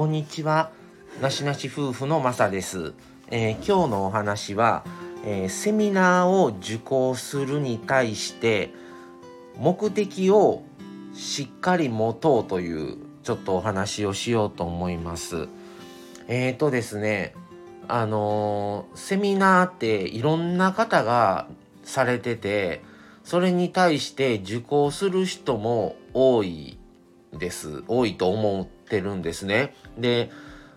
こんにちは。なしなし夫婦のまさです。えー、今日のお話は、えー、セミナーを受講するに対して目的をしっかり持とうというちょっとお話をしようと思います。えーとですね、あのー、セミナーっていろんな方がされてて、それに対して受講する人も多いです。多いと思ってるんですね。で、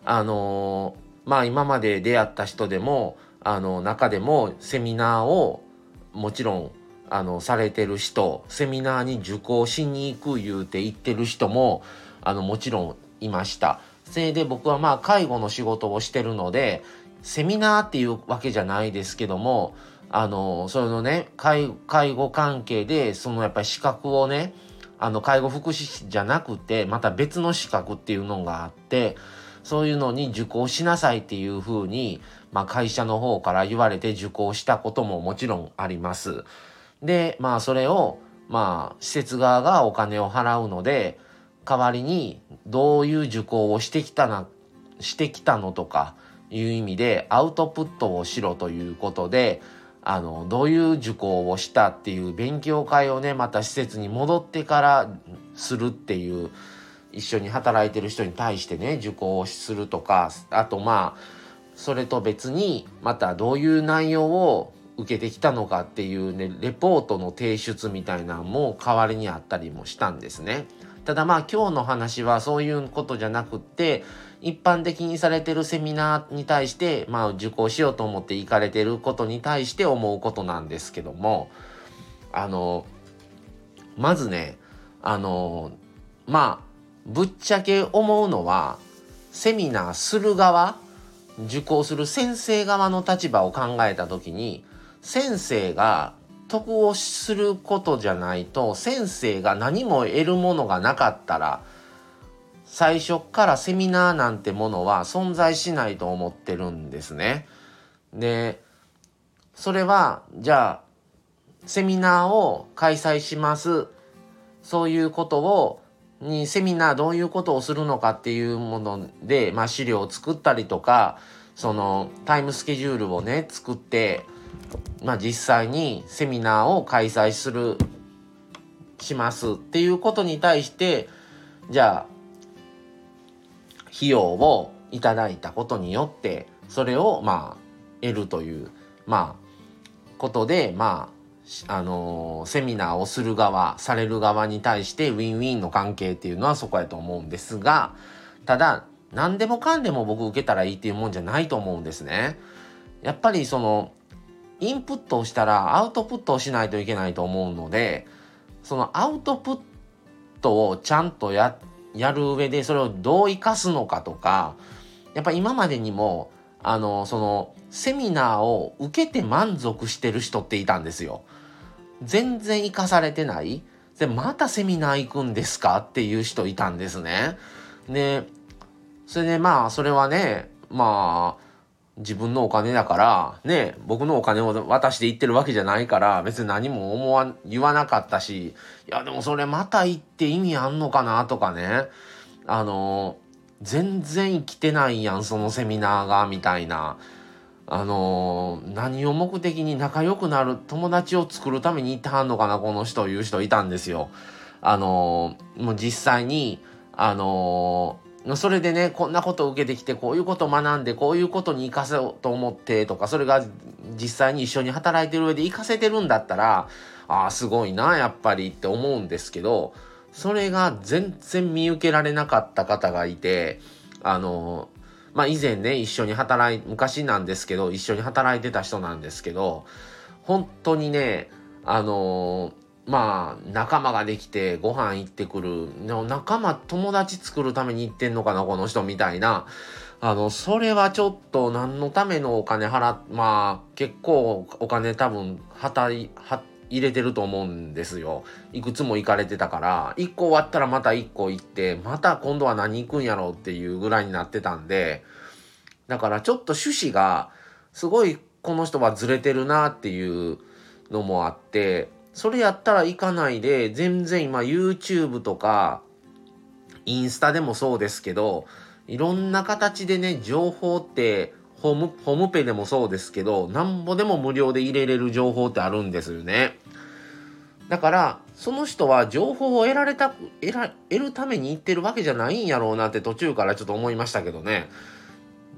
あの、まあ今まで出会った人でも、あの中でもセミナーをもちろんあのされてる人セミナーに受講しに行く言うて行ってる人もあのもちろんいました。それで僕はまあ介護の仕事をしてるのでセミナーっていうわけじゃないですけどもあのそのね介護関係でそのやっぱり資格をねあの介護福祉士じゃなくてまた別の資格っていうのがあってそういうのに受講しなさいっていうふうに、まあ、会社の方から言われて受講したことももちろんあります。でまあそれをまあ施設側がお金を払うので代わりにどういう受講をしてきたなしてきたのとかいう意味でアウトプットをしろということであのどういう受講をしたっていう勉強会をねまた施設に戻ってからするっていう一緒に働いてる人に対してね受講をするとかあとまあそれと別にまたどういう内容を受けてきたのかっていうねレポートの提出みたいなのも代わりにあったりもしたんですね。ただまあ今日の話はそういうことじゃなくって一般的にされてるセミナーに対してまあ受講しようと思って行かれてることに対して思うことなんですけどもあのまずねあのまあぶっちゃけ思うのはセミナーする側受講する先生側の立場を考えた時に先生が得をすることじゃないと先生が何も得るものがなかったら最初からセミナーなんてものは存在しないと思ってるんですね。でそれはじゃあセミナーを開催しますそういうことをにセミナーどういうことをするのかっていうもので、まあ、資料を作ったりとかそのタイムスケジュールをね作ってまあ、実際にセミナーを開催するしますっていうことに対してじゃあ費用をいただいたことによってそれをまあ得るというまあことでまああのー、セミナーをする側される側に対してウィンウィンの関係っていうのはそこやと思うんですがただ何でもかんでも僕受けたらいいっていうもんじゃないと思うんですね。やっぱりそのインプットをしたらアウトプットをしないといけないと思うのでそのアウトプットをちゃんとやる上でそれをどう生かすのかとかやっぱ今までにもあのそのセミナーを受けて満足してる人っていたんですよ。全然生かされてないでまたセミナー行くんですかっていう人いたんですね。でそれでまあそれはねまあ自分のお金だから、ね、僕のお金を渡して行ってるわけじゃないから、別に何も思わ、言わなかったし、いや、でもそれまた行って意味あんのかなとかね、あの、全然生きてないやん、そのセミナーが、みたいな。あの何を目的に仲良くなる友達を作るために行ってはんのかな、この人、いう人いたんですよ。あのもう実際に、あのそれでねこんなことを受けてきてこういうことを学んでこういうことに生かそうと思ってとかそれが実際に一緒に働いてる上で生かせてるんだったらああすごいなやっぱりって思うんですけどそれが全然見受けられなかった方がいてあのまあ以前ね一緒に働い昔なんですけど一緒に働いてた人なんですけど本当にねあのまあ仲間ができてご飯行ってくる。仲間友達作るために行ってんのかなこの人みたいな。あのそれはちょっと何のためのお金払まあ結構お金多分はたいは入れてると思うんですよ。いくつも行かれてたから。1個終わったらまた1個行ってまた今度は何行くんやろうっていうぐらいになってたんで。だからちょっと趣旨がすごいこの人はずれてるなっていうのもあって。それやったら行かないで、全然今 YouTube とか、インスタでもそうですけど、いろんな形でね情報ってホームホームペでもそうですけどなんぼでも無料で入れれる情報ってあるんですよね。だからその人は情報を得られた得ら得るために行ってるわけじゃないんやろうなって途中からちょっと思いましたけどね。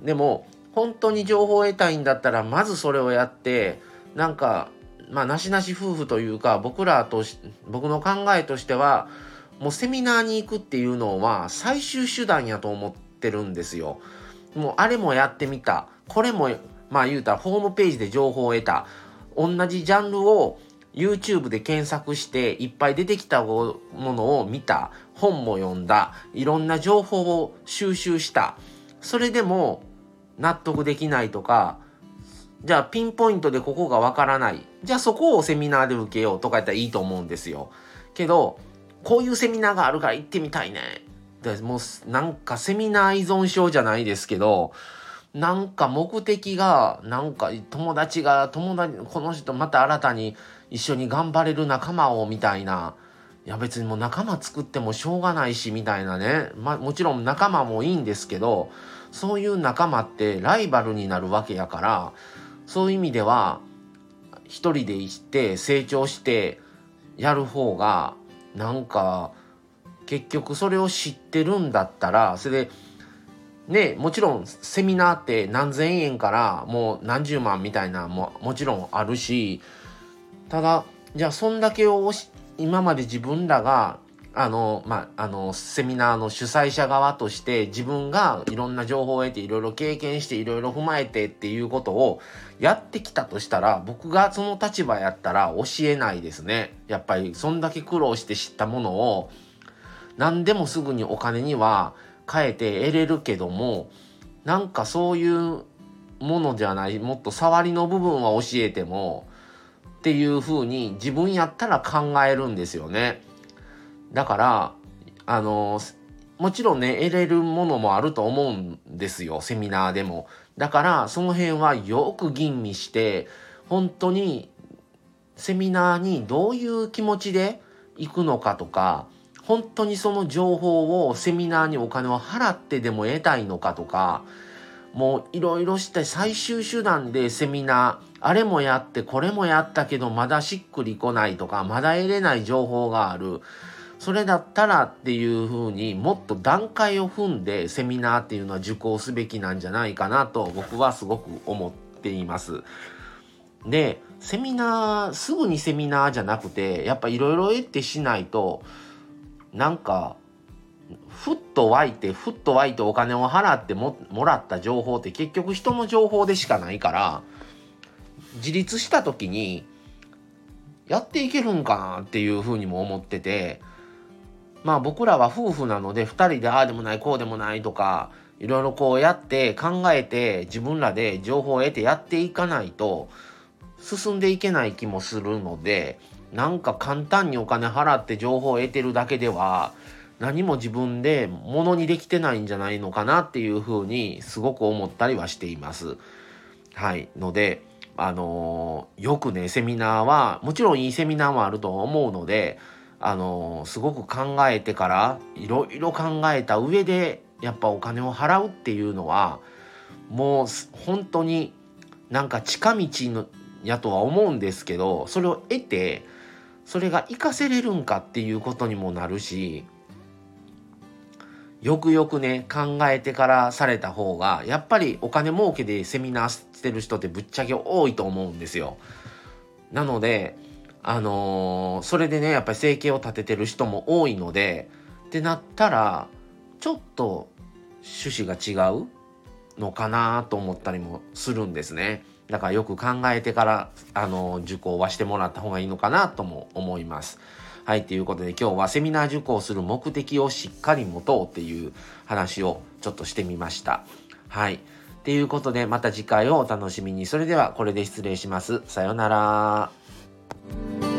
でも本当に情報を得たいんだったらまずそれをやってなんかまあなしなし夫婦というか僕らとし僕の考えとしてはもうセミナーに行くっていうのは最終手段やと思ってるんですよ。もうあれもやってみた。これもまあ言うたらホームページで情報を得た。同じジャンルを YouTube で検索していっぱい出てきたものを見た。本も読んだ。いろんな情報を収集した。それでも納得できないとか、じゃあピンポイントでここがわからない。じゃあそこをセミナーで受けようとかやったらいいと思うんですよ。けど、こういうセミナーがあるから行ってみたいね。でもうなんかセミナー依存症じゃないですけど、なんか目的が、なんか友達が、友達、この人また新たに一緒に頑張れる仲間をみたいな。いや別にもう仲間作ってもしょうがないしみたいなね。まあもちろん仲間もいいんですけど、そういう仲間ってライバルになるわけやから、そういう意味では、一人で行って成長してやる方がなんか結局それを知ってるんだったらそれでねもちろんセミナーって何千円からもう何十万みたいなももちろんあるしただじゃあそんだけを今まで自分らがあの、まあ、あの、セミナーの主催者側として自分がいろんな情報を得ていろいろ経験していろいろ踏まえてっていうことをやってきたとしたら僕がその立場やったら教えないですね。やっぱりそんだけ苦労して知ったものを何でもすぐにお金には変えて得れるけどもなんかそういうものじゃないもっと触りの部分は教えてもっていうふうに自分やったら考えるんですよね。だから、あの、もちろんね、得れるものもあると思うんですよ、セミナーでも。だから、その辺はよく吟味して、本当に、セミナーにどういう気持ちで行くのかとか、本当にその情報をセミナーにお金を払ってでも得たいのかとか、もういろいろして最終手段でセミナー、あれもやってこれもやったけどまだしっくりこないとか、まだ得れない情報がある。それだったらっていうふうにもっと段階を踏んでセミナーっていうのは受講すべきなんじゃないかなと僕はすごく思っています。で、セミナー、すぐにセミナーじゃなくて、やっぱいろいろ得てしないと、なんか、ふっと湧いて、ふっと湧いてお金を払ってももらった情報って結局人の情報でしかないから、自立した時に、やっていけるんかなっていうふうにも思ってて、まあ僕らは夫婦なので2人でああでもないこうでもないとかいろいろこうやって考えて自分らで情報を得てやっていかないと進んでいけない気もするのでなんか簡単にお金払って情報を得てるだけでは何も自分でものにできてないんじゃないのかなっていうふうにすごく思ったりはしています。はいのであのー、よくねセミナーはもちろんいいセミナーもあると思うのであのすごく考えてからいろいろ考えた上でやっぱお金を払うっていうのはもう本当になんか近道のやとは思うんですけどそれを得てそれが活かせれるんかっていうことにもなるしよくよくね考えてからされた方がやっぱりお金儲けでセミナーしてる人ってぶっちゃけ多いと思うんですよ。なのであのー、それでねやっぱり生計を立ててる人も多いのでってなったらちょっと趣旨が違うのかなと思ったりもするんですね。だからよく考えてから、あの、受講はしてもらった方がいいのかなとも思います。はい、ということで今日はセミナー受講する目的をしっかり持とうっていう話をちょっとしてみました。はい。ということでまた次回をお楽しみに。それではこれで失礼します。さようなら。Bye.